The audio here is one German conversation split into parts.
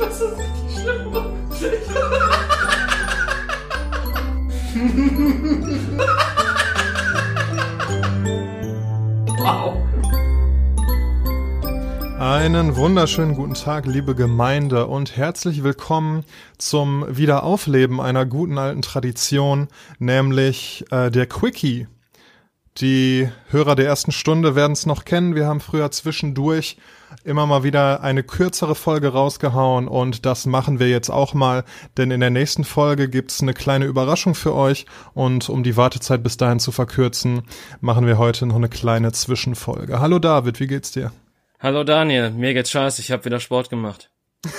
Das ist richtig schlimm. wow. Einen wunderschönen guten Tag, liebe Gemeinde, und herzlich willkommen zum Wiederaufleben einer guten alten Tradition, nämlich äh, der Quickie. Die Hörer der ersten Stunde werden es noch kennen. Wir haben früher zwischendurch immer mal wieder eine kürzere Folge rausgehauen und das machen wir jetzt auch mal, denn in der nächsten Folge gibt's eine kleine Überraschung für euch und um die Wartezeit bis dahin zu verkürzen, machen wir heute noch eine kleine Zwischenfolge. Hallo David, wie geht's dir? Hallo Daniel, mir geht's scheiße, ich habe wieder Sport gemacht.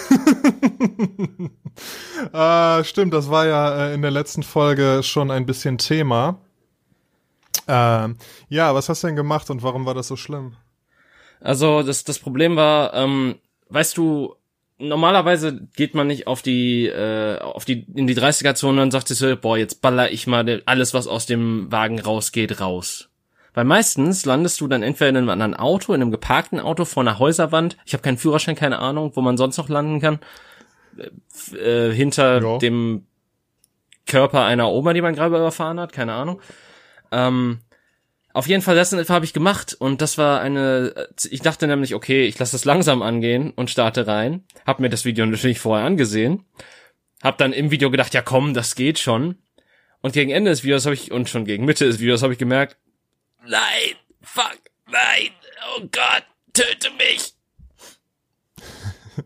ah, stimmt, das war ja äh, in der letzten Folge schon ein bisschen Thema. Ähm, ja, was hast du denn gemacht und warum war das so schlimm? Also das, das Problem war, ähm, weißt du, normalerweise geht man nicht auf die, äh, auf die, in die 30er-Zone und sagt sich so, boah, jetzt baller ich mal alles, was aus dem Wagen rausgeht, raus. Weil meistens landest du dann entweder in einem anderen Auto, in einem geparkten Auto vor einer Häuserwand. Ich habe keinen Führerschein, keine Ahnung, wo man sonst noch landen kann. Äh, äh hinter ja. dem Körper einer Oma, die man gerade überfahren hat, keine Ahnung. Ähm, auf jeden Fall, das habe ich gemacht und das war eine, ich dachte nämlich, okay, ich lasse das langsam angehen und starte rein. Hab mir das Video natürlich vorher angesehen. Hab dann im Video gedacht, ja komm, das geht schon. Und gegen Ende des Videos habe ich, und schon gegen Mitte des Videos habe ich gemerkt, nein, fuck, nein, oh Gott, töte mich.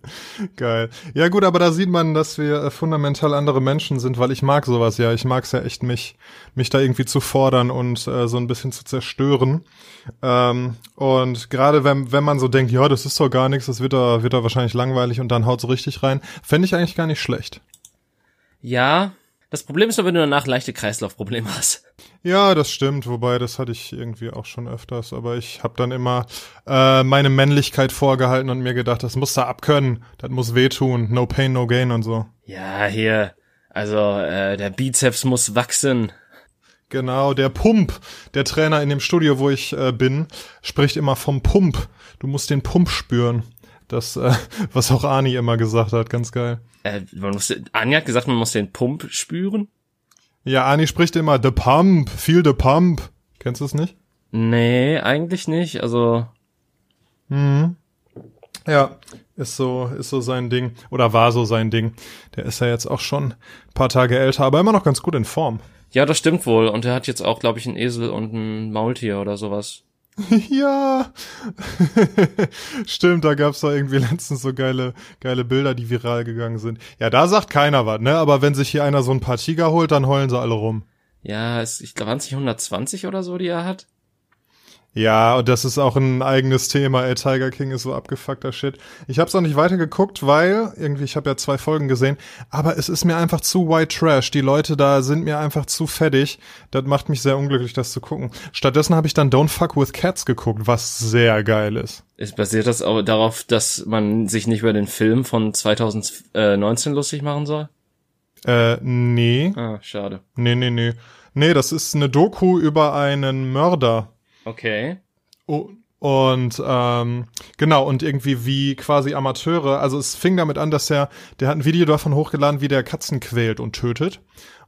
Geil. Ja gut, aber da sieht man, dass wir äh, fundamental andere Menschen sind, weil ich mag sowas ja. Ich mag es ja echt, mich, mich da irgendwie zu fordern und äh, so ein bisschen zu zerstören. Ähm, und gerade wenn, wenn man so denkt, ja, das ist doch gar nichts, das wird da, wird da wahrscheinlich langweilig und dann haut so richtig rein, fände ich eigentlich gar nicht schlecht. Ja, das Problem ist nur, wenn du danach leichte Kreislaufprobleme hast. Ja, das stimmt, wobei das hatte ich irgendwie auch schon öfters, aber ich habe dann immer äh, meine Männlichkeit vorgehalten und mir gedacht, das muss da abkönnen, das muss wehtun, no pain, no gain und so. Ja, hier, also äh, der Bizeps muss wachsen. Genau, der Pump, der Trainer in dem Studio, wo ich äh, bin, spricht immer vom Pump. Du musst den Pump spüren. Das, äh, was auch Ani immer gesagt hat, ganz geil. Äh, man muss, Ani hat gesagt, man muss den Pump spüren. Ja, Ani spricht immer The Pump, feel the Pump. Kennst du es nicht? Nee, eigentlich nicht. Also. Mhm. Ja, ist so, ist so sein Ding. Oder war so sein Ding. Der ist ja jetzt auch schon ein paar Tage älter, aber immer noch ganz gut in Form. Ja, das stimmt wohl. Und er hat jetzt auch, glaube ich, einen Esel und ein Maultier oder sowas. ja, stimmt, da gab's doch irgendwie letztens so geile, geile Bilder, die viral gegangen sind. Ja, da sagt keiner was, ne? Aber wenn sich hier einer so ein paar Tiger holt, dann heulen sie alle rum. Ja, es, ich glaube, waren es nicht 120 oder so, die er hat? Ja, und das ist auch ein eigenes Thema. Ey, Tiger King ist so abgefuckter Shit. Ich habe es auch nicht weitergeguckt, weil irgendwie ich habe ja zwei Folgen gesehen, aber es ist mir einfach zu white trash. Die Leute da sind mir einfach zu fettig. Das macht mich sehr unglücklich, das zu gucken. Stattdessen habe ich dann Don't Fuck with Cats geguckt, was sehr geil ist. Ist basiert das auch darauf, dass man sich nicht über den Film von 2019 lustig machen soll? Äh, nee. Ah, schade. Nee, nee, nee. Nee, das ist eine Doku über einen Mörder Okay. Oh, und ähm, genau, und irgendwie wie quasi Amateure, also es fing damit an, dass er, der hat ein Video davon hochgeladen, wie der Katzen quält und tötet.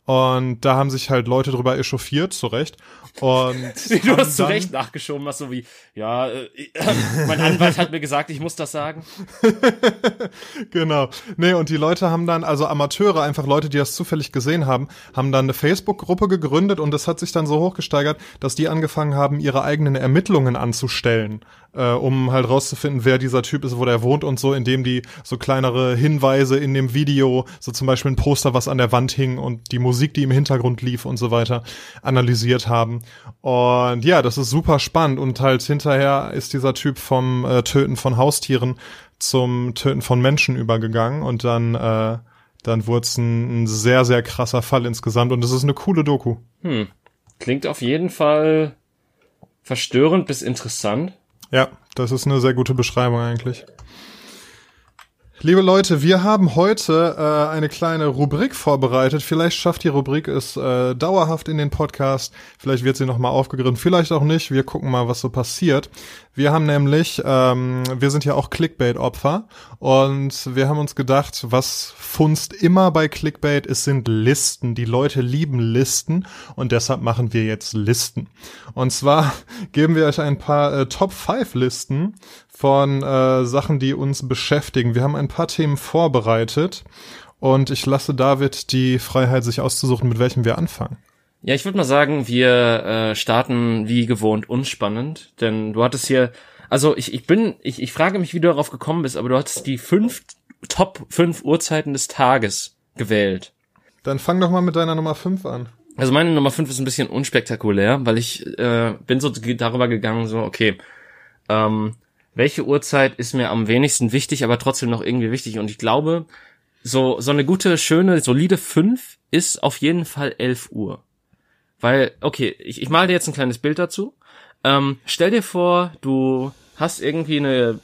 Und da haben sich halt Leute drüber echauffiert, zu Recht. Und du hast zu Recht nachgeschoben, was so wie, ja, äh, mein Anwalt hat mir gesagt, ich muss das sagen. genau. Nee, und die Leute haben dann, also Amateure, einfach Leute, die das zufällig gesehen haben, haben dann eine Facebook-Gruppe gegründet und das hat sich dann so hochgesteigert, dass die angefangen haben, ihre eigenen Ermittlungen anzustellen äh, um halt rauszufinden, wer dieser Typ ist, wo der wohnt und so, indem die so kleinere Hinweise in dem Video, so zum Beispiel ein Poster, was an der Wand hing und die Musik, die im Hintergrund lief und so weiter, analysiert haben. Und ja, das ist super spannend und halt hinterher ist dieser Typ vom äh, Töten von Haustieren zum Töten von Menschen übergegangen und dann äh, dann wurde es ein, ein sehr, sehr krasser Fall insgesamt und es ist eine coole Doku. Hm. Klingt auf jeden Fall verstörend bis interessant. Ja, das ist eine sehr gute Beschreibung eigentlich. Liebe Leute, wir haben heute äh, eine kleine Rubrik vorbereitet. Vielleicht schafft die Rubrik es äh, dauerhaft in den Podcast. Vielleicht wird sie nochmal aufgegriffen, vielleicht auch nicht. Wir gucken mal, was so passiert. Wir haben nämlich, ähm, wir sind ja auch Clickbait-Opfer und wir haben uns gedacht, was funzt immer bei Clickbait, es sind Listen. Die Leute lieben Listen und deshalb machen wir jetzt Listen. Und zwar geben wir euch ein paar äh, Top-5-Listen von äh, Sachen, die uns beschäftigen. Wir haben ein paar Themen vorbereitet und ich lasse David die Freiheit, sich auszusuchen, mit welchem wir anfangen. Ja, ich würde mal sagen, wir äh, starten wie gewohnt unspannend, denn du hattest hier, also ich, ich bin, ich, ich frage mich, wie du darauf gekommen bist, aber du hattest die fünf Top fünf Uhrzeiten des Tages gewählt. Dann fang doch mal mit deiner Nummer fünf an. Also meine Nummer fünf ist ein bisschen unspektakulär, weil ich äh, bin so darüber gegangen, so okay, ähm, welche Uhrzeit ist mir am wenigsten wichtig, aber trotzdem noch irgendwie wichtig. Und ich glaube, so, so eine gute, schöne, solide 5 ist auf jeden Fall 11 Uhr. Weil, okay, ich, ich mal dir jetzt ein kleines Bild dazu. Ähm, stell dir vor, du hast irgendwie eine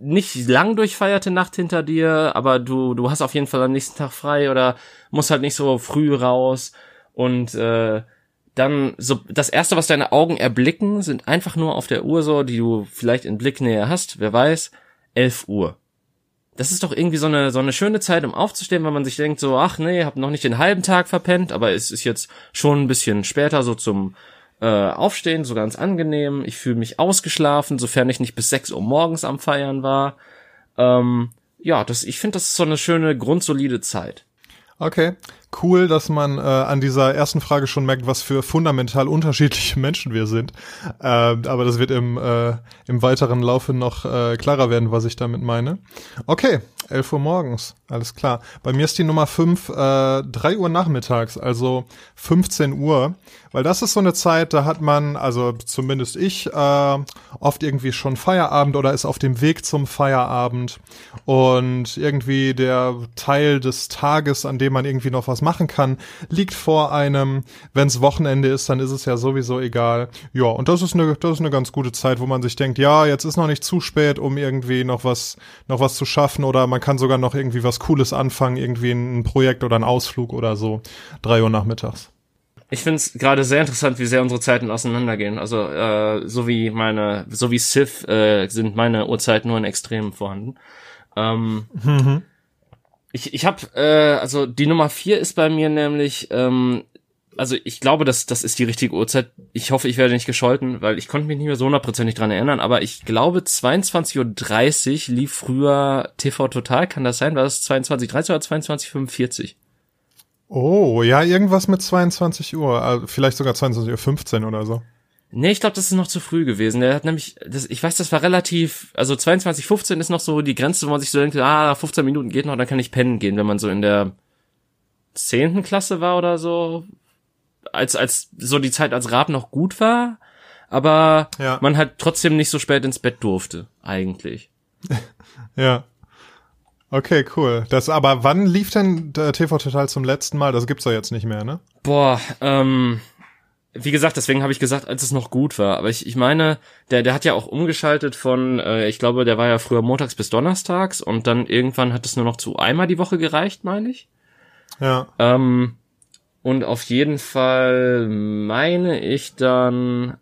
nicht lang durchfeierte Nacht hinter dir, aber du, du hast auf jeden Fall am nächsten Tag frei oder musst halt nicht so früh raus und äh, dann so das erste, was deine Augen erblicken, sind einfach nur auf der Uhr so, die du vielleicht in Blicknähe hast, wer weiß, 11 Uhr. Das ist doch irgendwie so eine so eine schöne Zeit, um aufzustehen, weil man sich denkt so, ach nee, hab noch nicht den halben Tag verpennt, aber es ist jetzt schon ein bisschen später so zum äh, Aufstehen, so ganz angenehm. Ich fühle mich ausgeschlafen, sofern ich nicht bis 6 Uhr morgens am Feiern war. Ähm, ja, das, ich finde, das ist so eine schöne, grundsolide Zeit. Okay cool, dass man äh, an dieser ersten Frage schon merkt, was für fundamental unterschiedliche Menschen wir sind. Äh, aber das wird im, äh, im weiteren Laufe noch äh, klarer werden, was ich damit meine. Okay, 11 Uhr morgens, alles klar. Bei mir ist die Nummer 5 äh, 3 Uhr nachmittags, also 15 Uhr. Weil das ist so eine Zeit, da hat man, also zumindest ich, äh, oft irgendwie schon Feierabend oder ist auf dem Weg zum Feierabend. Und irgendwie der Teil des Tages, an dem man irgendwie noch was machen kann, liegt vor einem. Wenns Wochenende ist, dann ist es ja sowieso egal. Ja, und das ist eine, das ist eine ganz gute Zeit, wo man sich denkt, ja, jetzt ist noch nicht zu spät, um irgendwie noch was, noch was zu schaffen oder man kann sogar noch irgendwie was Cooles anfangen, irgendwie ein Projekt oder ein Ausflug oder so. Drei Uhr nachmittags. Ich finde es gerade sehr interessant, wie sehr unsere Zeiten auseinandergehen. Also äh, so wie meine, so wie Sith äh, sind meine Uhrzeiten nur in Extremen vorhanden. Ähm, mhm. Ich, ich habe, äh, also die Nummer vier ist bei mir nämlich, ähm, also ich glaube, dass das ist die richtige Uhrzeit. Ich hoffe, ich werde nicht gescholten, weil ich konnte mich nicht mehr so hundertprozentig dran erinnern, aber ich glaube 22.30 Uhr lief früher TV Total, kann das sein? War das 22.30 oder 22.45? Oh, ja, irgendwas mit 22 Uhr, also vielleicht sogar 22.15 Uhr oder so. Nee, ich glaube, das ist noch zu früh gewesen. Der hat nämlich, das, ich weiß, das war relativ, also 22.15 ist noch so die Grenze, wo man sich so denkt, ah, 15 Minuten geht noch, dann kann ich pennen gehen, wenn man so in der zehnten Klasse war oder so. Als, als so die Zeit als Rab noch gut war, aber ja. man halt trotzdem nicht so spät ins Bett durfte, eigentlich. ja. Okay, cool. Das, aber wann lief denn der TV Total zum letzten Mal? Das gibt's doch jetzt nicht mehr, ne? Boah, ähm, wie gesagt, deswegen habe ich gesagt, als es noch gut war. Aber ich, ich meine, der, der hat ja auch umgeschaltet von, äh, ich glaube, der war ja früher montags bis donnerstags und dann irgendwann hat es nur noch zu einmal die Woche gereicht, meine ich. Ja. Ähm, und auf jeden Fall meine ich dann,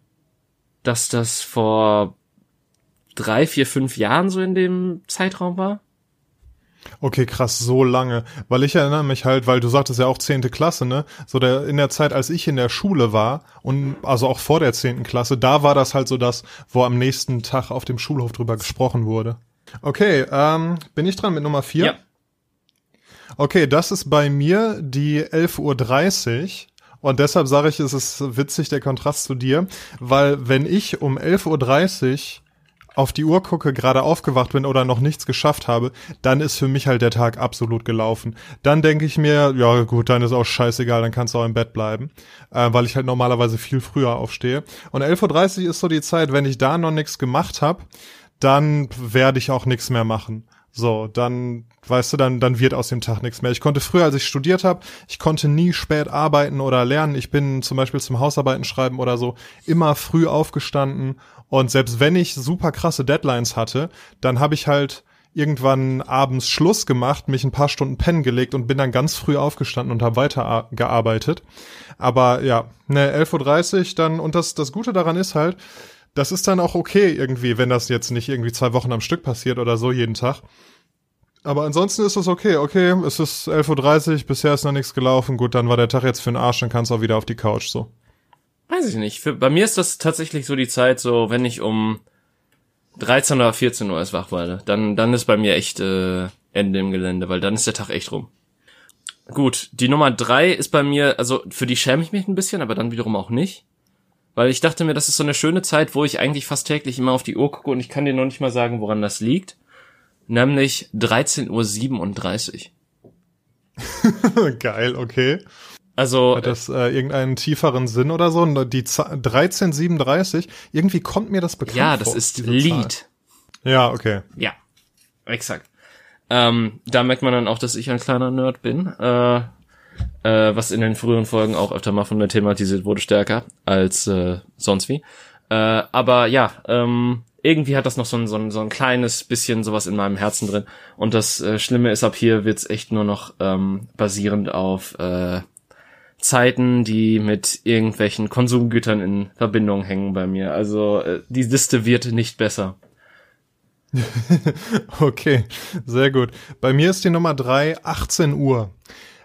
dass das vor drei, vier, fünf Jahren so in dem Zeitraum war. Okay, krass, so lange. Weil ich erinnere mich halt, weil du sagtest ja auch zehnte Klasse, ne? So der, in der Zeit, als ich in der Schule war und also auch vor der zehnten Klasse, da war das halt so das, wo am nächsten Tag auf dem Schulhof drüber gesprochen wurde. Okay, ähm, bin ich dran mit Nummer vier? Ja. Okay, das ist bei mir die 11.30 Uhr. Und deshalb sage ich, es ist witzig, der Kontrast zu dir, weil wenn ich um 11.30 Uhr auf die Uhr gucke, gerade aufgewacht bin oder noch nichts geschafft habe, dann ist für mich halt der Tag absolut gelaufen. Dann denke ich mir, ja gut, dann ist auch scheißegal, dann kannst du auch im Bett bleiben, äh, weil ich halt normalerweise viel früher aufstehe. Und 11.30 Uhr ist so die Zeit, wenn ich da noch nichts gemacht habe, dann werde ich auch nichts mehr machen. So, dann, weißt du, dann, dann wird aus dem Tag nichts mehr. Ich konnte früher, als ich studiert habe, ich konnte nie spät arbeiten oder lernen. Ich bin zum Beispiel zum Hausarbeiten schreiben oder so immer früh aufgestanden und selbst wenn ich super krasse Deadlines hatte, dann habe ich halt irgendwann abends Schluss gemacht, mich ein paar Stunden pennen gelegt und bin dann ganz früh aufgestanden und habe weiter gearbeitet. Aber ja, ne, 11.30 Uhr dann, und das, das Gute daran ist halt, das ist dann auch okay irgendwie, wenn das jetzt nicht irgendwie zwei Wochen am Stück passiert oder so jeden Tag. Aber ansonsten ist das okay. Okay, es ist 11.30 Uhr, bisher ist noch nichts gelaufen. Gut, dann war der Tag jetzt für den Arsch, dann kannst du auch wieder auf die Couch, so. Weiß ich nicht. Für, bei mir ist das tatsächlich so die Zeit, so wenn ich um 13 oder 14 Uhr erst wach werde, dann, dann ist bei mir echt äh, Ende im Gelände, weil dann ist der Tag echt rum. Gut, die Nummer drei ist bei mir, also für die schäme ich mich ein bisschen, aber dann wiederum auch nicht. Weil ich dachte mir, das ist so eine schöne Zeit, wo ich eigentlich fast täglich immer auf die Uhr gucke und ich kann dir noch nicht mal sagen, woran das liegt nämlich 13.37 Uhr. Geil, okay. Also hat das äh, irgendeinen tieferen Sinn oder so? Die 1337, irgendwie kommt mir das bekannt Ja, das vor, ist Lied. Ja, okay. Ja, exakt. Ähm, da merkt man dann auch, dass ich ein kleiner Nerd bin, äh, äh, was in den früheren Folgen auch öfter mal von mir thematisiert wurde, stärker als äh, sonst wie. Äh, aber ja, ähm, irgendwie hat das noch so ein, so ein, so ein kleines bisschen sowas in meinem Herzen drin. Und das äh, Schlimme ist, ab hier wird's echt nur noch ähm, basierend auf äh, Zeiten, die mit irgendwelchen Konsumgütern in Verbindung hängen bei mir. Also äh, die Liste wird nicht besser. okay, sehr gut. Bei mir ist die Nummer drei 18 Uhr.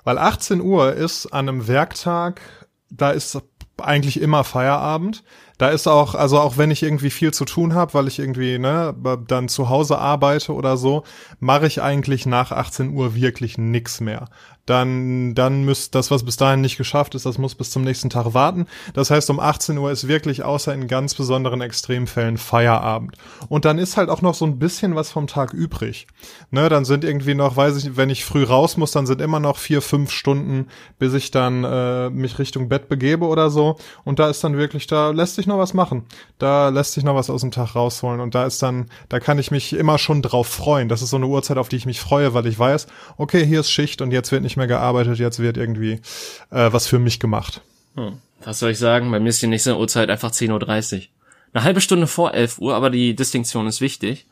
Weil 18 Uhr ist an einem Werktag, da ist eigentlich immer Feierabend. Da ist auch, also auch wenn ich irgendwie viel zu tun habe, weil ich irgendwie ne, dann zu Hause arbeite oder so, mache ich eigentlich nach 18 Uhr wirklich nix mehr dann, dann müsst das, was bis dahin nicht geschafft ist, das muss bis zum nächsten Tag warten. Das heißt, um 18 Uhr ist wirklich außer in ganz besonderen Extremfällen Feierabend. Und dann ist halt auch noch so ein bisschen was vom Tag übrig. Ne, dann sind irgendwie noch, weiß ich, wenn ich früh raus muss, dann sind immer noch vier, fünf Stunden, bis ich dann äh, mich Richtung Bett begebe oder so. Und da ist dann wirklich, da lässt sich noch was machen. Da lässt sich noch was aus dem Tag rausholen. Und da ist dann, da kann ich mich immer schon drauf freuen. Das ist so eine Uhrzeit, auf die ich mich freue, weil ich weiß, okay, hier ist Schicht und jetzt wird nicht mehr gearbeitet, jetzt wird irgendwie äh, was für mich gemacht. Hm. Was soll ich sagen? Bei mir ist die nächste Uhrzeit einfach 10.30 Uhr. Eine halbe Stunde vor 11 Uhr, aber die Distinktion ist wichtig,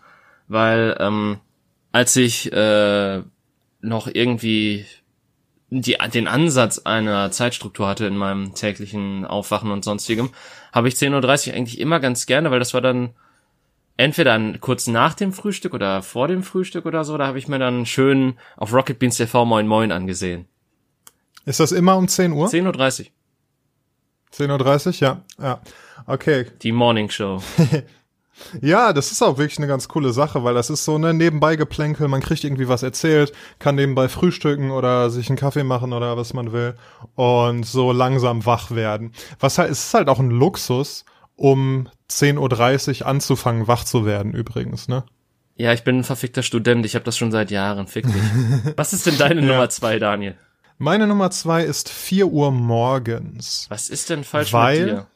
weil ähm, als ich äh, noch irgendwie die, den Ansatz einer Zeitstruktur hatte in meinem täglichen Aufwachen und sonstigem, habe ich 10.30 Uhr eigentlich immer ganz gerne, weil das war dann entweder kurz nach dem Frühstück oder vor dem Frühstück oder so, da habe ich mir dann schön auf Rocket Beans TV Moin Moin angesehen. Ist das immer um 10 Uhr? 10.30 Uhr. 10.30 Uhr, ja. Ja. Okay. Die Morning Show. Ja, das ist auch wirklich eine ganz coole Sache, weil das ist so eine nebenbei Geplänkel, man kriegt irgendwie was erzählt, kann nebenbei frühstücken oder sich einen Kaffee machen oder was man will und so langsam wach werden. Was halt, es ist halt auch ein Luxus, um 10.30 Uhr anzufangen, wach zu werden übrigens, ne? Ja, ich bin ein verfickter Student, ich habe das schon seit Jahren, fick dich. Was ist denn deine ja. Nummer zwei, Daniel? Meine Nummer zwei ist 4 Uhr morgens. Was ist denn falsch weil, mit dir?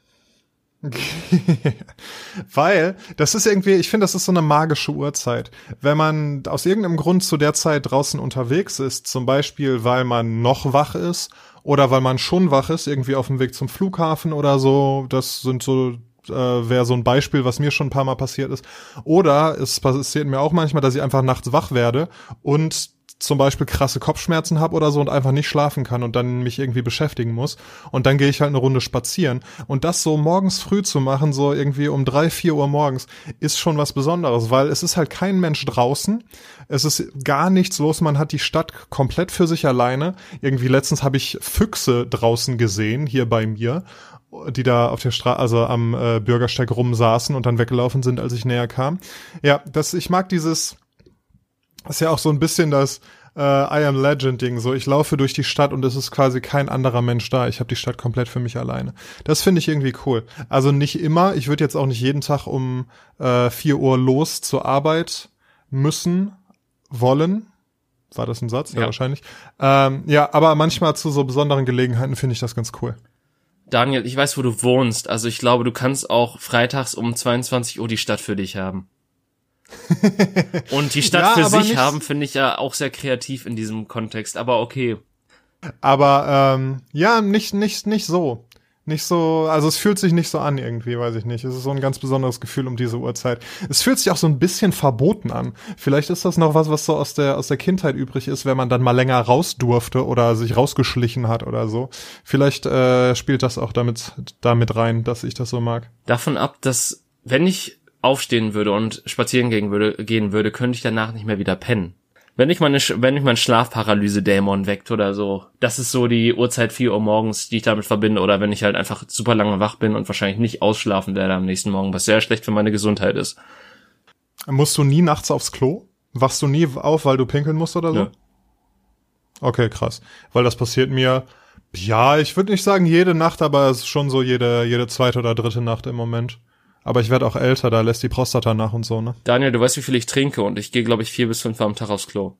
Weil, das ist irgendwie, ich finde, das ist so eine magische Uhrzeit. Wenn man aus irgendeinem Grund zu der Zeit draußen unterwegs ist, zum Beispiel, weil man noch wach ist oder weil man schon wach ist, irgendwie auf dem Weg zum Flughafen oder so, das sind so äh, wäre so ein Beispiel, was mir schon ein paar Mal passiert ist. Oder es passiert mir auch manchmal, dass ich einfach nachts wach werde und zum Beispiel krasse Kopfschmerzen habe oder so und einfach nicht schlafen kann und dann mich irgendwie beschäftigen muss. Und dann gehe ich halt eine Runde spazieren. Und das so morgens früh zu machen, so irgendwie um drei, vier Uhr morgens, ist schon was Besonderes, weil es ist halt kein Mensch draußen. Es ist gar nichts los. Man hat die Stadt komplett für sich alleine. Irgendwie letztens habe ich Füchse draußen gesehen, hier bei mir die da auf der Straße, also am äh, Bürgersteig rumsaßen und dann weggelaufen sind, als ich näher kam. Ja, das, ich mag dieses, ist ja auch so ein bisschen das äh, I am Legend Ding. So, ich laufe durch die Stadt und es ist quasi kein anderer Mensch da. Ich habe die Stadt komplett für mich alleine. Das finde ich irgendwie cool. Also nicht immer. Ich würde jetzt auch nicht jeden Tag um äh, 4 Uhr los zur Arbeit müssen, wollen. War das ein Satz? Ja, ja wahrscheinlich. Ähm, ja, aber manchmal zu so besonderen Gelegenheiten finde ich das ganz cool. Daniel, ich weiß, wo du wohnst. Also ich glaube, du kannst auch freitags um 22 Uhr die Stadt für dich haben. Und die Stadt ja, für sich haben, finde ich ja auch sehr kreativ in diesem Kontext, aber okay. Aber ähm, ja, nicht, nicht, nicht so. nicht so, also es fühlt sich nicht so an irgendwie, weiß ich nicht. Es ist so ein ganz besonderes Gefühl um diese Uhrzeit. Es fühlt sich auch so ein bisschen verboten an. Vielleicht ist das noch was, was so aus der, aus der Kindheit übrig ist, wenn man dann mal länger raus durfte oder sich rausgeschlichen hat oder so. Vielleicht äh, spielt das auch damit, damit rein, dass ich das so mag. Davon ab, dass wenn ich aufstehen würde und spazieren gehen würde, gehen würde, könnte ich danach nicht mehr wieder pennen. Wenn ich meine, wenn ich meinen Schlafparalyse-Dämon weckt oder so, das ist so die Uhrzeit 4 Uhr morgens, die ich damit verbinde, oder wenn ich halt einfach super lange wach bin und wahrscheinlich nicht ausschlafen werde am nächsten Morgen, was sehr schlecht für meine Gesundheit ist. Musst du nie nachts aufs Klo? Wachst du nie auf, weil du pinkeln musst oder so? Ja. Okay, krass. Weil das passiert mir, ja, ich würde nicht sagen jede Nacht, aber es ist schon so jede, jede zweite oder dritte Nacht im Moment. Aber ich werde auch älter, da lässt die Prostata nach und so, ne? Daniel, du weißt, wie viel ich trinke und ich gehe, glaube ich, vier bis fünf am Tag aufs Klo.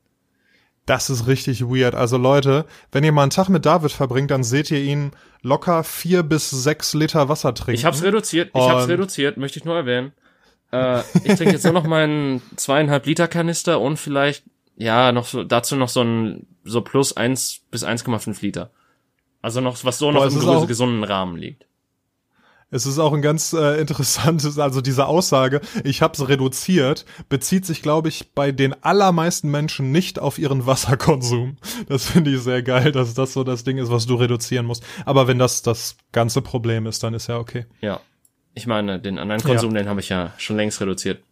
Das ist richtig weird. Also Leute, wenn ihr mal einen Tag mit David verbringt, dann seht ihr ihn locker vier bis sechs Liter Wasser trinken. Ich hab's reduziert, ich hab's reduziert, möchte ich nur erwähnen. Äh, ich trinke jetzt nur noch meinen zweieinhalb Liter Kanister und vielleicht, ja, noch so, dazu noch so ein, so plus eins bis 1,5 Liter. Also noch, was so noch Boah, im gesunden Rahmen liegt. Es ist auch ein ganz äh, interessantes, also diese Aussage, ich habe es reduziert, bezieht sich, glaube ich, bei den allermeisten Menschen nicht auf ihren Wasserkonsum. Das finde ich sehr geil, dass das so das Ding ist, was du reduzieren musst. Aber wenn das das ganze Problem ist, dann ist ja okay. Ja. Ich meine, den anderen Konsum, ja. den habe ich ja schon längst reduziert.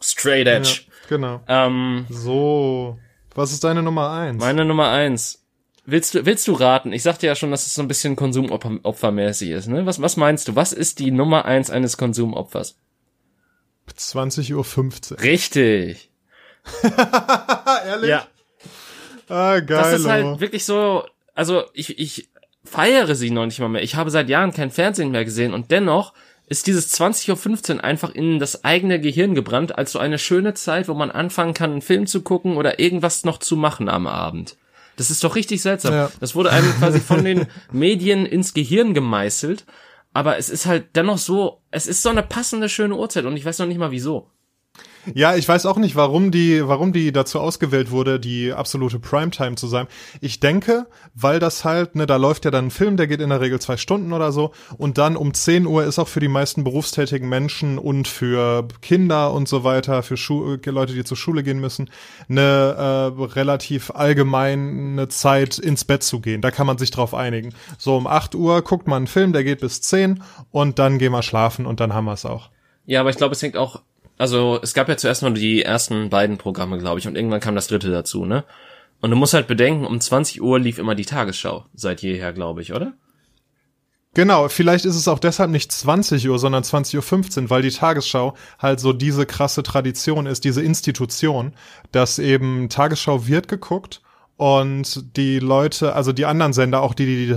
Straight Edge. Ja, genau. Ähm, so. Was ist deine Nummer eins? Meine Nummer eins Willst du, willst du raten? Ich sagte ja schon, dass es so ein bisschen konsumopfermäßig ist, ne? Was, was meinst du? Was ist die Nummer eins eines Konsumopfers? 20.15 Uhr. Richtig. Ehrlich? Ja. Ah, geil. Das ist halt wirklich so, also ich, ich feiere sie noch nicht mal mehr. Ich habe seit Jahren kein Fernsehen mehr gesehen und dennoch ist dieses 20.15 Uhr einfach in das eigene Gehirn gebrannt als so eine schöne Zeit, wo man anfangen kann, einen Film zu gucken oder irgendwas noch zu machen am Abend. Das ist doch richtig seltsam. Ja. Das wurde einem quasi von den Medien ins Gehirn gemeißelt. Aber es ist halt dennoch so, es ist so eine passende, schöne Uhrzeit und ich weiß noch nicht mal wieso. Ja, ich weiß auch nicht, warum die, warum die dazu ausgewählt wurde, die absolute Primetime zu sein. Ich denke, weil das halt, ne, da läuft ja dann ein Film, der geht in der Regel zwei Stunden oder so und dann um 10 Uhr ist auch für die meisten berufstätigen Menschen und für Kinder und so weiter, für Schu Leute, die zur Schule gehen müssen, eine äh, relativ allgemeine Zeit ins Bett zu gehen. Da kann man sich drauf einigen. So um 8 Uhr guckt man einen Film, der geht bis 10 und dann gehen wir schlafen und dann haben wir es auch. Ja, aber ich glaube, es hängt auch also es gab ja zuerst nur die ersten beiden Programme, glaube ich, und irgendwann kam das dritte dazu, ne? Und du musst halt bedenken, um 20 Uhr lief immer die Tagesschau, seit jeher, glaube ich, oder? Genau, vielleicht ist es auch deshalb nicht 20 Uhr, sondern 20.15 Uhr, weil die Tagesschau halt so diese krasse Tradition ist, diese Institution, dass eben Tagesschau wird geguckt und die Leute, also die anderen Sender, auch die, die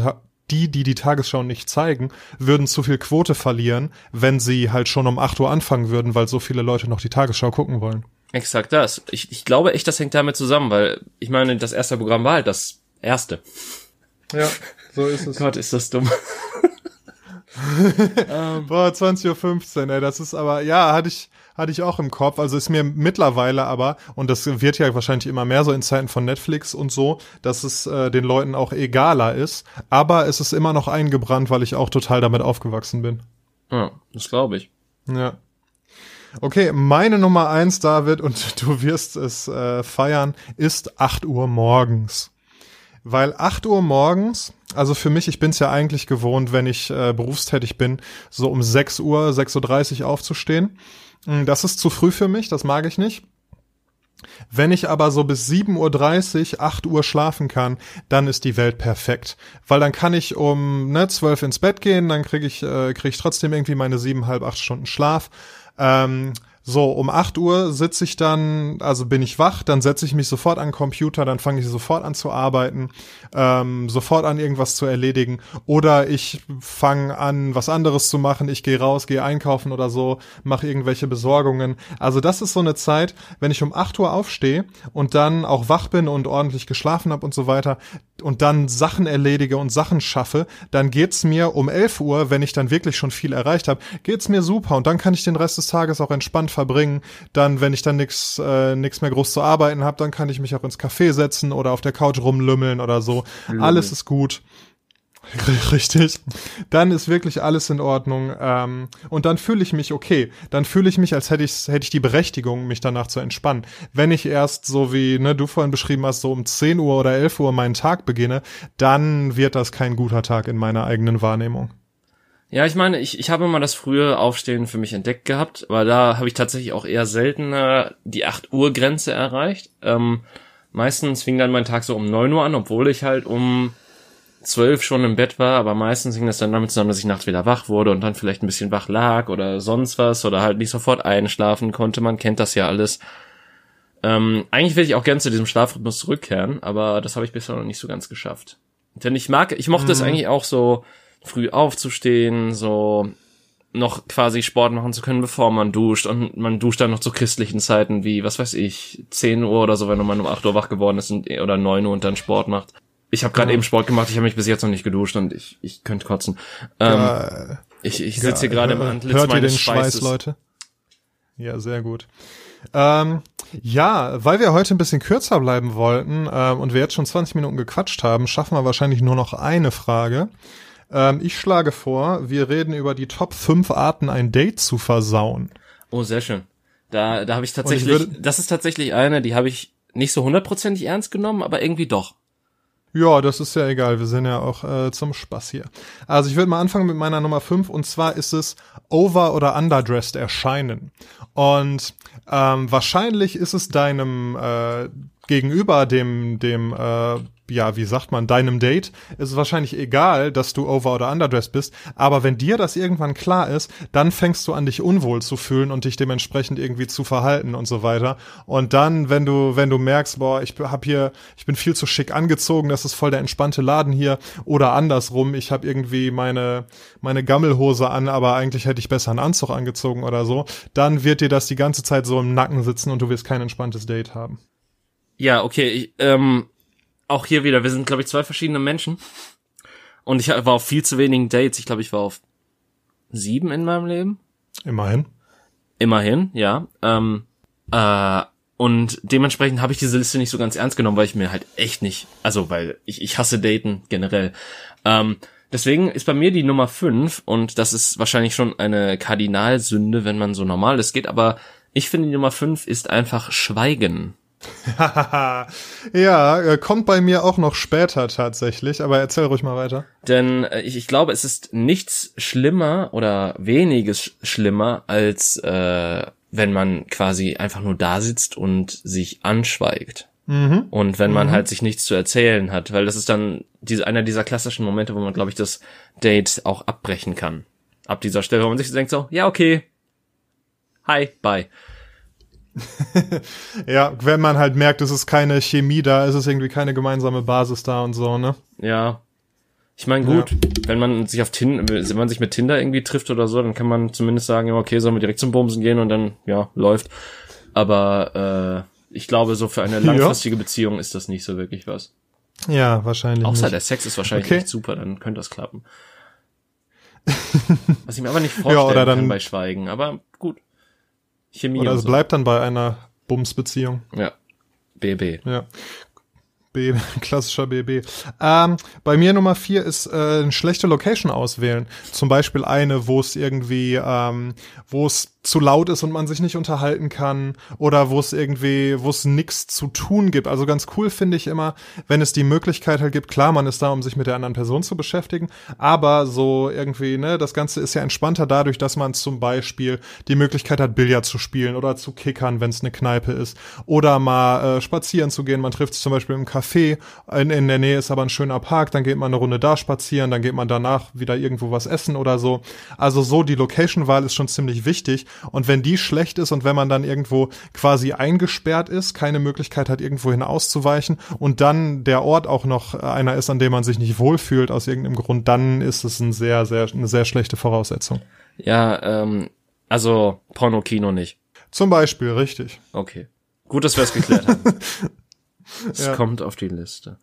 die, die die Tagesschau nicht zeigen, würden zu viel Quote verlieren, wenn sie halt schon um 8 Uhr anfangen würden, weil so viele Leute noch die Tagesschau gucken wollen. Exakt das. Ich, ich glaube echt, das hängt damit zusammen, weil ich meine, das erste Programm war halt das erste. Ja, so ist es. Gott, ist das dumm. ähm. Boah, 20.15 Uhr, ey, das ist aber, ja, hatte ich, hatte ich auch im Kopf. Also ist mir mittlerweile aber, und das wird ja wahrscheinlich immer mehr so in Zeiten von Netflix und so, dass es äh, den Leuten auch egaler ist. Aber es ist immer noch eingebrannt, weil ich auch total damit aufgewachsen bin. Ja, das glaube ich. Ja. Okay, meine Nummer eins, David, und du wirst es äh, feiern, ist 8 Uhr morgens. Weil 8 Uhr morgens, also für mich, ich bin es ja eigentlich gewohnt, wenn ich äh, berufstätig bin, so um 6 Uhr, 6.30 Uhr aufzustehen. Hm, das ist zu früh für mich, das mag ich nicht. Wenn ich aber so bis 7.30 Uhr, 8 Uhr schlafen kann, dann ist die Welt perfekt. Weil dann kann ich um ne, 12 ins Bett gehen, dann kriege ich, äh, krieg ich trotzdem irgendwie meine 7,5, 8 Stunden Schlaf. Ähm, so, um 8 Uhr sitze ich dann, also bin ich wach, dann setze ich mich sofort an Computer, dann fange ich sofort an zu arbeiten, ähm, sofort an irgendwas zu erledigen. Oder ich fange an, was anderes zu machen, ich gehe raus, gehe einkaufen oder so, mache irgendwelche Besorgungen. Also das ist so eine Zeit, wenn ich um 8 Uhr aufstehe und dann auch wach bin und ordentlich geschlafen habe und so weiter, und dann Sachen erledige und Sachen schaffe, dann geht's mir um 11 Uhr, wenn ich dann wirklich schon viel erreicht habe, geht's mir super und dann kann ich den Rest des Tages auch entspannt verbringen. Dann, wenn ich dann nichts äh, nix mehr groß zu arbeiten habe, dann kann ich mich auch ins Café setzen oder auf der Couch rumlümmeln oder so. Lümmel. Alles ist gut. Richtig. Dann ist wirklich alles in Ordnung. Ähm, und dann fühle ich mich okay. Dann fühle ich mich, als hätte ich, hätte ich die Berechtigung, mich danach zu entspannen. Wenn ich erst so wie ne, du vorhin beschrieben hast, so um 10 Uhr oder 11 Uhr meinen Tag beginne, dann wird das kein guter Tag in meiner eigenen Wahrnehmung. Ja, ich meine, ich, ich habe immer das frühe Aufstehen für mich entdeckt gehabt, aber da habe ich tatsächlich auch eher seltener die 8 Uhr Grenze erreicht. Ähm, meistens fing dann mein Tag so um 9 Uhr an, obwohl ich halt um zwölf schon im Bett war, aber meistens hing das dann damit zusammen, dass ich nachts wieder wach wurde und dann vielleicht ein bisschen wach lag oder sonst was oder halt nicht sofort einschlafen konnte. Man kennt das ja alles. Ähm, eigentlich will ich auch gern zu diesem Schlafrhythmus zurückkehren, aber das habe ich bisher noch nicht so ganz geschafft. Denn ich mag, ich mochte mhm. es eigentlich auch so früh aufzustehen, so noch quasi Sport machen zu können, bevor man duscht. Und man duscht dann noch zu christlichen Zeiten wie, was weiß ich, 10 Uhr oder so, wenn man um 8 Uhr wach geworden ist und, oder 9 Uhr und dann Sport macht. Ich habe gerade ja. eben Sport gemacht, ich habe mich bis jetzt noch nicht geduscht und ich, ich könnte kotzen. Ähm, ich ich sitze hier gerade im Antlitz Hört ihr den Schweiß, Leute? Ja, sehr gut. Ähm, ja, weil wir heute ein bisschen kürzer bleiben wollten ähm, und wir jetzt schon 20 Minuten gequatscht haben, schaffen wir wahrscheinlich nur noch eine Frage. Ähm, ich schlage vor, wir reden über die Top 5 Arten, ein Date zu versauen. Oh, sehr schön. Da, da habe ich tatsächlich, ich das ist tatsächlich eine, die habe ich nicht so hundertprozentig ernst genommen, aber irgendwie doch. Ja, das ist ja egal. Wir sind ja auch äh, zum Spaß hier. Also ich würde mal anfangen mit meiner Nummer 5 und zwar ist es over- oder underdressed erscheinen. Und ähm, wahrscheinlich ist es deinem äh, Gegenüber, dem, dem äh, ja, wie sagt man, deinem Date, ist es wahrscheinlich egal, dass du over- oder underdressed bist, aber wenn dir das irgendwann klar ist, dann fängst du an, dich unwohl zu fühlen und dich dementsprechend irgendwie zu verhalten und so weiter. Und dann, wenn du, wenn du merkst, boah, ich hab hier, ich bin viel zu schick angezogen, das ist voll der entspannte Laden hier, oder andersrum, ich habe irgendwie meine, meine Gammelhose an, aber eigentlich hätte ich besser einen Anzug angezogen oder so, dann wird dir das die ganze Zeit so im Nacken sitzen und du wirst kein entspanntes Date haben. Ja, okay, ich, ähm, auch hier wieder, wir sind, glaube ich, zwei verschiedene Menschen. Und ich war auf viel zu wenigen Dates. Ich glaube, ich war auf sieben in meinem Leben. Immerhin. Immerhin, ja. Ähm, äh, und dementsprechend habe ich diese Liste nicht so ganz ernst genommen, weil ich mir halt echt nicht, also weil ich, ich hasse Daten generell. Ähm, deswegen ist bei mir die Nummer fünf und das ist wahrscheinlich schon eine Kardinalsünde, wenn man so normal ist geht, aber ich finde die Nummer fünf ist einfach Schweigen. ja, äh, kommt bei mir auch noch später tatsächlich, aber erzähl ruhig mal weiter. Denn äh, ich, ich glaube, es ist nichts schlimmer oder weniges schlimmer, als äh, wenn man quasi einfach nur da sitzt und sich anschweigt. Mhm. Und wenn man mhm. halt sich nichts zu erzählen hat, weil das ist dann diese, einer dieser klassischen Momente, wo man, glaube ich, das Date auch abbrechen kann. Ab dieser Stelle, wo man sich denkt so, ja, okay, hi, bye. ja, wenn man halt merkt, es ist keine Chemie da, es ist irgendwie keine gemeinsame Basis da und so, ne? Ja. Ich meine, gut, ja. wenn man sich auf Tinder, wenn man sich mit Tinder irgendwie trifft oder so, dann kann man zumindest sagen, ja, okay, sollen wir direkt zum Bumsen gehen und dann, ja, läuft. Aber äh, ich glaube, so für eine langfristige ja. Beziehung ist das nicht so wirklich was. Ja, wahrscheinlich. Außer nicht. der Sex ist wahrscheinlich okay. echt super, dann könnte das klappen. was ich mir aber nicht vorstellen ja, kann bei Schweigen, aber gut. Chemie. Oder es so. bleibt dann bei einer Bumsbeziehung. Ja. BB. Ja. B, klassischer BB. Ähm, bei mir Nummer vier ist äh, eine schlechte Location auswählen. Zum Beispiel eine, wo es irgendwie, ähm, wo es zu laut ist und man sich nicht unterhalten kann oder wo es irgendwie, wo es nichts zu tun gibt. Also ganz cool finde ich immer, wenn es die Möglichkeit halt gibt, klar, man ist da, um sich mit der anderen Person zu beschäftigen, aber so irgendwie, ne, das Ganze ist ja entspannter dadurch, dass man zum Beispiel die Möglichkeit hat, Billard zu spielen oder zu kickern, wenn es eine Kneipe ist oder mal äh, spazieren zu gehen. Man trifft sich zum Beispiel im Café, in, in der Nähe ist aber ein schöner Park, dann geht man eine Runde da spazieren, dann geht man danach wieder irgendwo was essen oder so. Also so die Location-Wahl ist schon ziemlich wichtig und wenn die schlecht ist und wenn man dann irgendwo quasi eingesperrt ist, keine Möglichkeit hat, irgendwo hin auszuweichen und dann der Ort auch noch einer ist, an dem man sich nicht wohlfühlt aus irgendeinem Grund, dann ist es ein sehr, sehr, eine sehr schlechte Voraussetzung. Ja, ähm, also Porno-Kino nicht. Zum Beispiel, richtig. Okay. Gut, dass wir es geklärt haben. Es ja. kommt auf die Liste.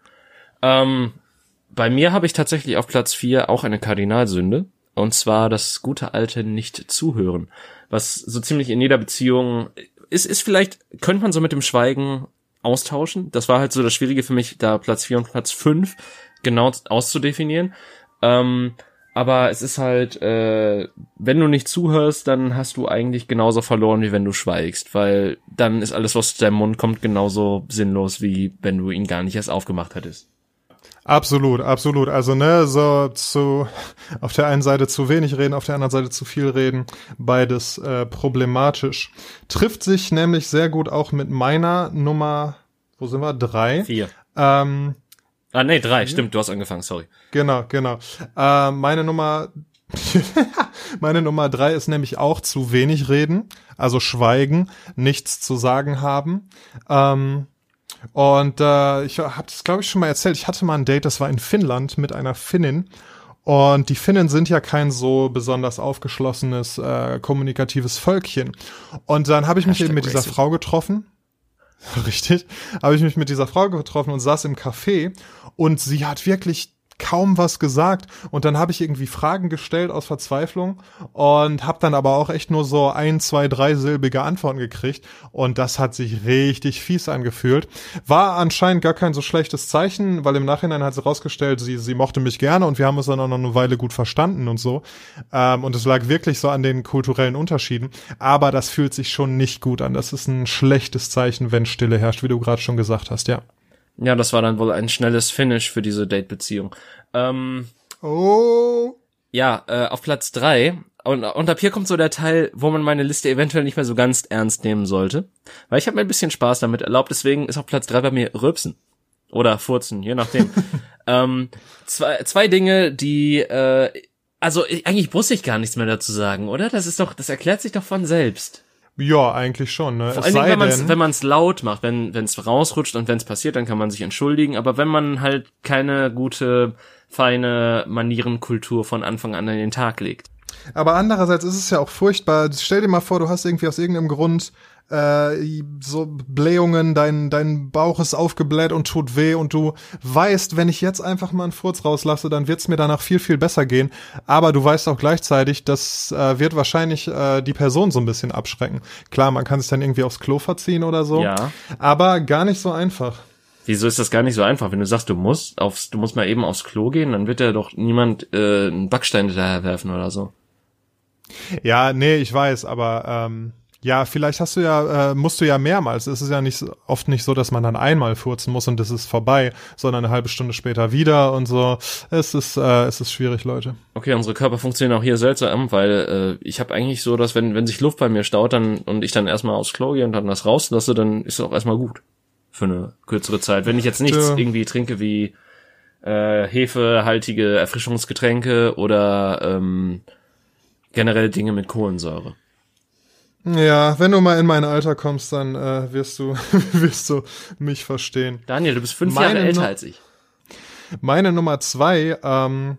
Ähm, bei mir habe ich tatsächlich auf Platz vier auch eine Kardinalsünde. Und zwar das gute alte Nicht-Zuhören was so ziemlich in jeder Beziehung ist, ist vielleicht, könnte man so mit dem Schweigen austauschen. Das war halt so das Schwierige für mich, da Platz vier und Platz fünf genau auszudefinieren. Ähm, aber es ist halt, äh, wenn du nicht zuhörst, dann hast du eigentlich genauso verloren, wie wenn du schweigst, weil dann ist alles, was aus deinem Mund kommt, genauso sinnlos, wie wenn du ihn gar nicht erst aufgemacht hättest. Absolut, absolut. Also ne, so zu auf der einen Seite zu wenig reden, auf der anderen Seite zu viel reden, beides äh, problematisch. Trifft sich nämlich sehr gut auch mit meiner Nummer, wo sind wir? Drei. Vier. Ähm, Ah, nee, drei, stimmt, du hast angefangen, sorry. Genau, genau. Äh, meine Nummer, meine Nummer drei ist nämlich auch zu wenig reden, also schweigen, nichts zu sagen haben. Ähm, und äh, ich habe das, glaube ich, schon mal erzählt. Ich hatte mal ein Date, das war in Finnland mit einer Finnin. Und die Finnen sind ja kein so besonders aufgeschlossenes, äh, kommunikatives Völkchen. Und dann habe ich mich Hashtag eben mit dieser racist. Frau getroffen. Richtig. Habe ich mich mit dieser Frau getroffen und saß im Café und sie hat wirklich kaum was gesagt und dann habe ich irgendwie Fragen gestellt aus Verzweiflung und habe dann aber auch echt nur so ein, zwei, drei silbige Antworten gekriegt und das hat sich richtig fies angefühlt. War anscheinend gar kein so schlechtes Zeichen, weil im Nachhinein hat sie rausgestellt, sie, sie mochte mich gerne und wir haben uns dann auch noch eine Weile gut verstanden und so. Ähm, und es lag wirklich so an den kulturellen Unterschieden. Aber das fühlt sich schon nicht gut an. Das ist ein schlechtes Zeichen, wenn Stille herrscht, wie du gerade schon gesagt hast, ja. Ja, das war dann wohl ein schnelles Finish für diese Date-Beziehung. Ähm, Oh. ja, äh, auf Platz drei und, und ab hier kommt so der Teil, wo man meine Liste eventuell nicht mehr so ganz ernst nehmen sollte. Weil ich habe mir ein bisschen Spaß damit erlaubt, deswegen ist auf Platz drei bei mir Rülpsen. Oder Furzen, je nachdem. ähm, zwei, zwei Dinge, die, äh, also ich- eigentlich muss ich gar nichts mehr dazu sagen, oder? Das ist doch, das erklärt sich doch von selbst. Ja, eigentlich schon. Ne? Vor Es allen Dingen, sei wenn man es denn- wenn man's laut macht, wenn es rausrutscht und wenn es passiert, dann kann man sich entschuldigen. Aber wenn man halt keine gute, feine Manierenkultur von Anfang an an den Tag legt. Aber andererseits ist es ja auch furchtbar. Stell dir mal vor, du hast irgendwie aus irgendeinem Grund äh, so Blähungen, dein, dein Bauch ist aufgebläht und tut weh und du weißt, wenn ich jetzt einfach mal einen Furz rauslasse, dann wird's mir danach viel, viel besser gehen. Aber du weißt auch gleichzeitig, das äh, wird wahrscheinlich äh, die Person so ein bisschen abschrecken. Klar, man kann sich dann irgendwie aufs Klo verziehen oder so. Ja. Aber gar nicht so einfach. Wieso ist das gar nicht so einfach? Wenn du sagst, du musst aufs, du musst mal eben aufs Klo gehen, dann wird ja doch niemand äh, einen Backstein daher werfen oder so. Ja, nee, ich weiß, aber ähm, ja, vielleicht hast du ja, äh, musst du ja mehrmals. Es ist ja nicht oft nicht so, dass man dann einmal furzen muss und das ist vorbei, sondern eine halbe Stunde später wieder und so. Es ist, äh, es ist schwierig, Leute. Okay, unsere Körper funktionieren auch hier seltsam, weil äh, ich habe eigentlich so, dass wenn wenn sich Luft bei mir staut, dann und ich dann erstmal aufs Klo gehe und dann das rauslasse, dann ist es auch erstmal gut für eine kürzere Zeit. Wenn ich jetzt nichts Tja. irgendwie trinke wie äh, hefehaltige Erfrischungsgetränke oder ähm, generell Dinge mit Kohlensäure. Ja, wenn du mal in mein Alter kommst, dann äh, wirst du, wirst du mich verstehen. Daniel, du bist fünf Meine Jahre älter Nu- als ich. Meine Nummer zwei, ähm,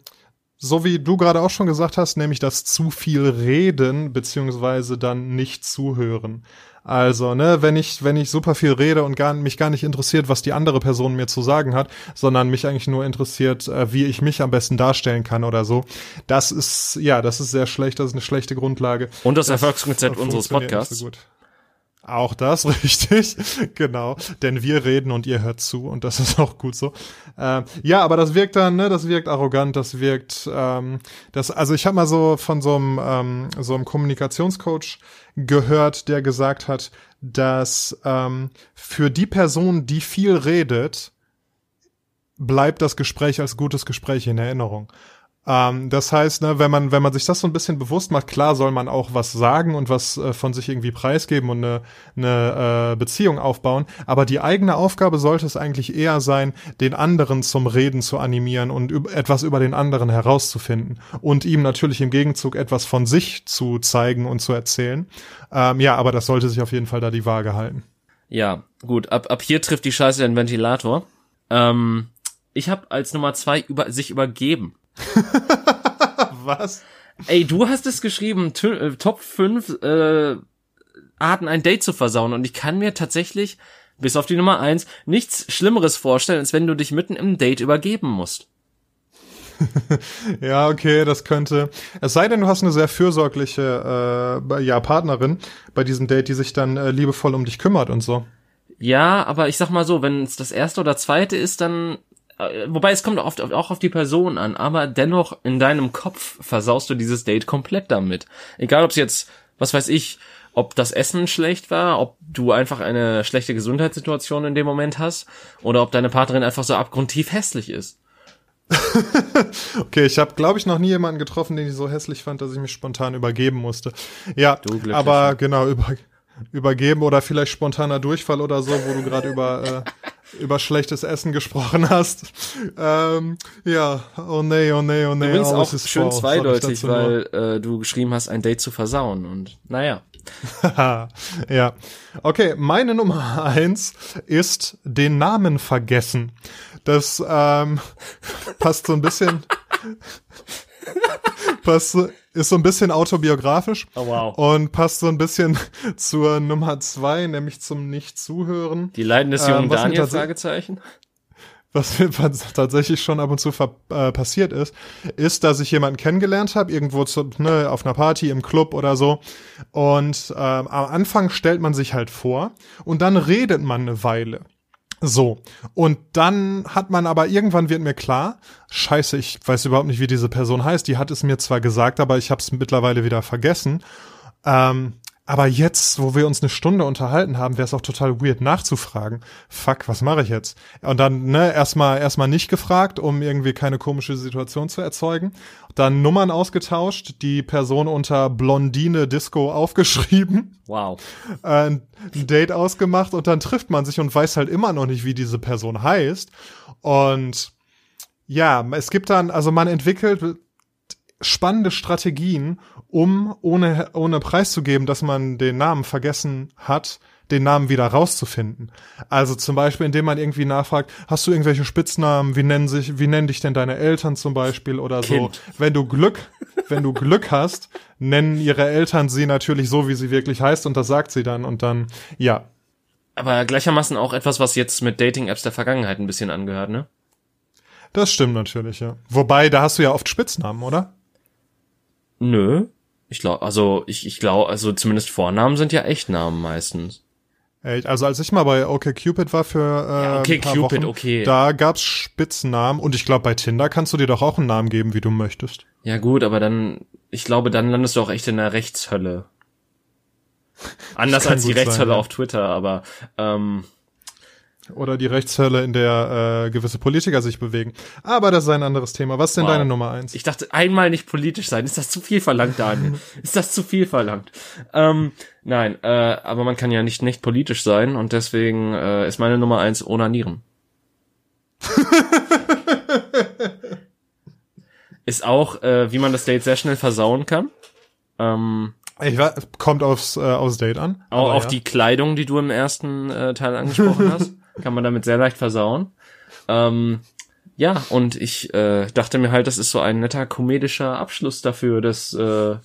so wie du gerade auch schon gesagt hast, nämlich das zu viel reden beziehungsweise dann nicht zuhören. Also, ne, wenn ich wenn ich super viel rede und gar, mich gar nicht interessiert, was die andere Person mir zu sagen hat, sondern mich eigentlich nur interessiert, äh, wie ich mich am besten darstellen kann oder so, das ist ja, das ist sehr schlecht, das ist eine schlechte Grundlage. Und das Erfolgskonzept unseres Podcasts. So. Auch das, richtig, genau. Denn wir reden und ihr hört zu und das ist auch gut so. Ähm, ja, aber das wirkt dann, ne, das wirkt arrogant, das wirkt, ähm, das, also ich habe mal so von so einem, ähm, so einem Kommunikationscoach gehört, der gesagt hat, dass ähm, für die Person, die viel redet, bleibt das Gespräch als gutes Gespräch in Erinnerung. Ähm, das heißt, ne, wenn man, wenn man sich das so ein bisschen bewusst macht, klar soll man auch was sagen und was äh, von sich irgendwie preisgeben und eine, eine äh, Beziehung aufbauen, aber die eigene Aufgabe sollte es eigentlich eher sein, den anderen zum Reden zu animieren und üb etwas über den anderen herauszufinden und ihm natürlich im Gegenzug etwas von sich zu zeigen und zu erzählen. Ähm, ja, aber das sollte sich auf jeden Fall da die Waage halten. Ja, gut, ab, ab hier trifft die Scheiße den Ventilator. Ähm, ich habe als Nummer zwei über, sich übergeben. Was? Ey, du hast es geschrieben, tü- äh, Top 5 äh, Arten, ein Date zu versauen. Und ich kann mir tatsächlich, bis auf die Nummer eins nichts Schlimmeres vorstellen, als wenn du dich mitten im Date übergeben musst. Ja, okay, das könnte. Es sei denn, du hast eine sehr fürsorgliche äh, ja, Partnerin bei diesem Date, die sich dann äh, liebevoll um dich kümmert und so. Ja, aber ich sag mal so, wenn es das erste oder zweite ist, dann wobei es kommt oft auch auf die Person an, aber dennoch in deinem Kopf versaust du dieses Date komplett damit. Egal ob es jetzt, was weiß ich, ob das Essen schlecht war, ob du einfach eine schlechte Gesundheitssituation in dem Moment hast oder ob deine Partnerin einfach so abgrundtief hässlich ist. okay, ich habe, glaube ich, noch nie jemanden getroffen, den ich so hässlich fand, dass ich mich spontan übergeben musste. Ja, aber genau, über, übergeben oder vielleicht spontaner Durchfall oder so, wo du gerade über, äh, über schlechtes Essen gesprochen hast. Ähm, ja, oh nee, oh nee, oh nee. Übrigens auch schön zweideutig, weil äh, du geschrieben hast, ein Date zu versauen und naja. ja. Okay, meine Nummer eins ist den Namen vergessen. Das ähm, passt so ein bisschen. Passt, ist so ein bisschen autobiografisch. Oh, wow. Und passt so ein bisschen zur Nummer zwei, nämlich zum Nicht-Zuhören. Die Leiden des jungen ähm, Daniel, Fragezeichen was mir tatsächlich schon ab und zu äh, passiert ist, ist, dass ich jemanden kennengelernt habe, irgendwo zu, ne, auf einer Party, im Club oder so. Und ähm, am Anfang stellt man sich halt vor und dann redet man eine Weile. So, und dann hat man aber irgendwann wird mir klar, scheiße, ich weiß überhaupt nicht, wie diese Person heißt. Die hat es mir zwar gesagt, aber ich habe es mittlerweile wieder vergessen. Ähm, aber jetzt, wo wir uns eine Stunde unterhalten haben, wäre es auch total weird nachzufragen. Fuck, was mache ich jetzt? Und dann ne, erstmal erstmal nicht gefragt, um irgendwie keine komische Situation zu erzeugen. Dann Nummern ausgetauscht, die Person unter Blondine Disco aufgeschrieben. Wow. Äh, ein Date ausgemacht und dann trifft man sich und weiß halt immer noch nicht, wie diese Person heißt. Und ja, es gibt dann, also man entwickelt spannende Strategien, um ohne, ohne preiszugeben, dass man den Namen vergessen hat, den Namen wieder rauszufinden. Also zum Beispiel, indem man irgendwie nachfragt, hast du irgendwelche Spitznamen, wie nennen sich, wie nennen dich denn deine Eltern zum Beispiel oder kind. so. Wenn du Glück, wenn du Glück hast, nennen ihre Eltern sie natürlich so, wie sie wirklich heißt und das sagt sie dann und dann, ja. Aber gleichermaßen auch etwas, was jetzt mit Dating-Apps der Vergangenheit ein bisschen angehört, ne? Das stimmt natürlich, ja. Wobei, da hast du ja oft Spitznamen, oder? Nö. Ich glaube, also ich, ich glaube, also zumindest Vornamen sind ja Echtnamen meistens. Also als ich mal bei OkCupid war für äh, ja, okay, Cupid, Wochen, okay. da gab's Spitznamen und ich glaube bei Tinder kannst du dir doch auch einen Namen geben, wie du möchtest. Ja gut, aber dann, ich glaube, dann landest du auch echt in der Rechtshölle. Anders als die Rechtshölle sein, ja. auf Twitter, aber ähm, oder die Rechtshölle, in der äh, gewisse Politiker sich bewegen. Aber das ist ein anderes Thema. Was ist denn wow. deine Nummer eins? Ich dachte, einmal nicht politisch sein. Ist das zu viel verlangt, Daniel? ist das zu viel verlangt? Ähm, nein, äh, aber man kann ja nicht nicht politisch sein und deswegen äh, ist meine Nummer eins Onanieren. ist auch, äh, wie man das Date sehr schnell versauen kann. Ähm, ich weiß, kommt aufs, äh, aufs Date an. Auch auf ja. die Kleidung, die du im ersten äh, Teil angesprochen hast. kann man damit sehr leicht versauen. Ähm, ja, und ich äh, dachte mir halt, das ist so ein netter komedischer Abschluss dafür, dass, äh,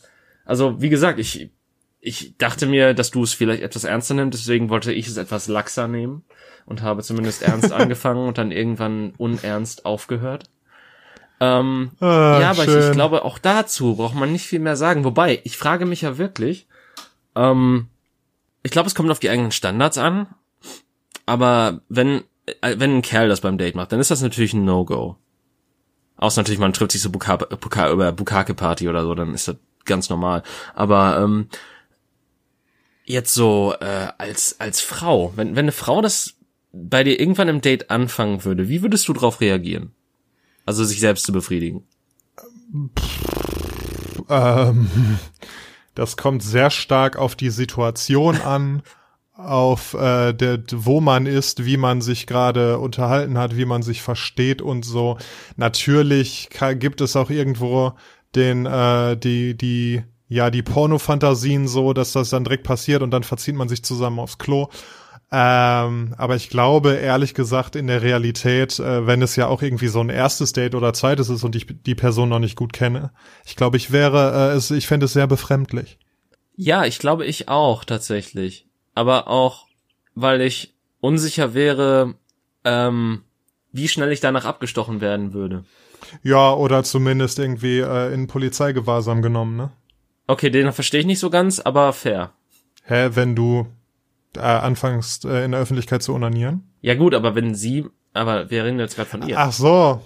also wie gesagt, ich, ich dachte mir, dass du es vielleicht etwas ernster nimmst, deswegen wollte ich es etwas laxer nehmen und habe zumindest ernst angefangen und dann irgendwann unernst aufgehört. Ähm, ah, ja, aber ich, ich, glaube, auch dazu braucht man nicht viel mehr sagen. Wobei, ich frage mich ja wirklich, ähm, ich glaube, es kommt auf die eigenen Standards an aber wenn, äh, wenn ein Kerl das beim Date macht, dann ist das natürlich ein No-Go. Außer natürlich, man trifft sich so Buka, Buka, über Bukake-Party oder so, dann ist das ganz normal. Aber ähm, jetzt so äh, als als Frau, wenn wenn eine Frau das bei dir irgendwann im Date anfangen würde, wie würdest du darauf reagieren? Also sich selbst zu befriedigen. Ähm, das kommt sehr stark auf die Situation an auf äh, der, wo man ist, wie man sich gerade unterhalten hat, wie man sich versteht und so. Natürlich gibt es auch irgendwo den äh, die die ja die Pornofantasien so, dass das dann direkt passiert und dann verzieht man sich zusammen aufs Klo. Ähm, aber ich glaube, ehrlich gesagt, in der Realität, äh, wenn es ja auch irgendwie so ein erstes Date oder zweites ist und ich die Person noch nicht gut kenne, ich glaube, ich wäre, äh, es, ich fände es sehr befremdlich. Ja, ich glaube, ich auch tatsächlich aber auch, weil ich unsicher wäre, ähm, wie schnell ich danach abgestochen werden würde. Ja, oder zumindest irgendwie äh, in Polizeigewahrsam genommen, ne? Okay, den verstehe ich nicht so ganz, aber fair. Hä, wenn du äh, anfängst, äh, in der Öffentlichkeit zu onanieren? Ja gut, aber wenn sie Aber wir reden jetzt gerade von ihr. Ach so.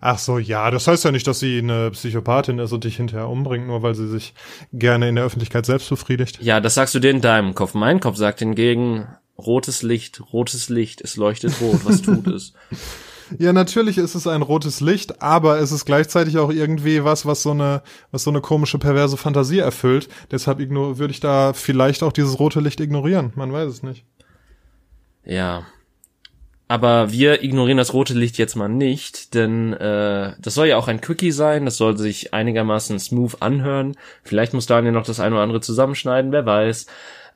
Ach so, ja, das heißt ja nicht, dass sie eine Psychopathin ist und dich hinterher umbringt, nur weil sie sich gerne in der Öffentlichkeit selbst befriedigt. Ja, das sagst du dir in deinem Kopf. Mein Kopf sagt hingegen, rotes Licht, rotes Licht, es leuchtet rot, was tut es? Ja, natürlich ist es ein rotes Licht, aber es ist gleichzeitig auch irgendwie was, was so eine, was so eine komische, perverse Fantasie erfüllt. Deshalb würde ich da vielleicht auch dieses rote Licht ignorieren. Man weiß es nicht. Ja. Aber wir ignorieren das rote Licht jetzt mal nicht, denn äh, das soll ja auch ein Quickie sein, das soll sich einigermaßen smooth anhören. Vielleicht muss Daniel noch das eine oder andere zusammenschneiden, wer weiß.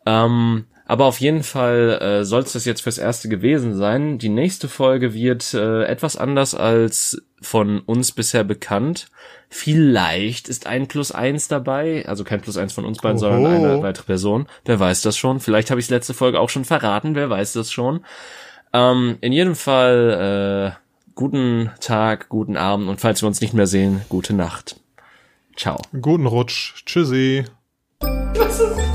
Ähm, aber auf jeden Fall äh, soll es das jetzt fürs Erste gewesen sein. Die nächste Folge wird äh, etwas anders als von uns bisher bekannt. Vielleicht ist ein Plus eins dabei, also kein Plus eins von uns beiden, Oho. sondern eine weitere Person. Wer weiß das schon? Vielleicht habe ich letzte Folge auch schon verraten, wer weiß das schon. Ähm, in jedem Fall äh, guten Tag, guten Abend und falls wir uns nicht mehr sehen, gute Nacht. Ciao. Guten Rutsch. Tschüssi. Was ist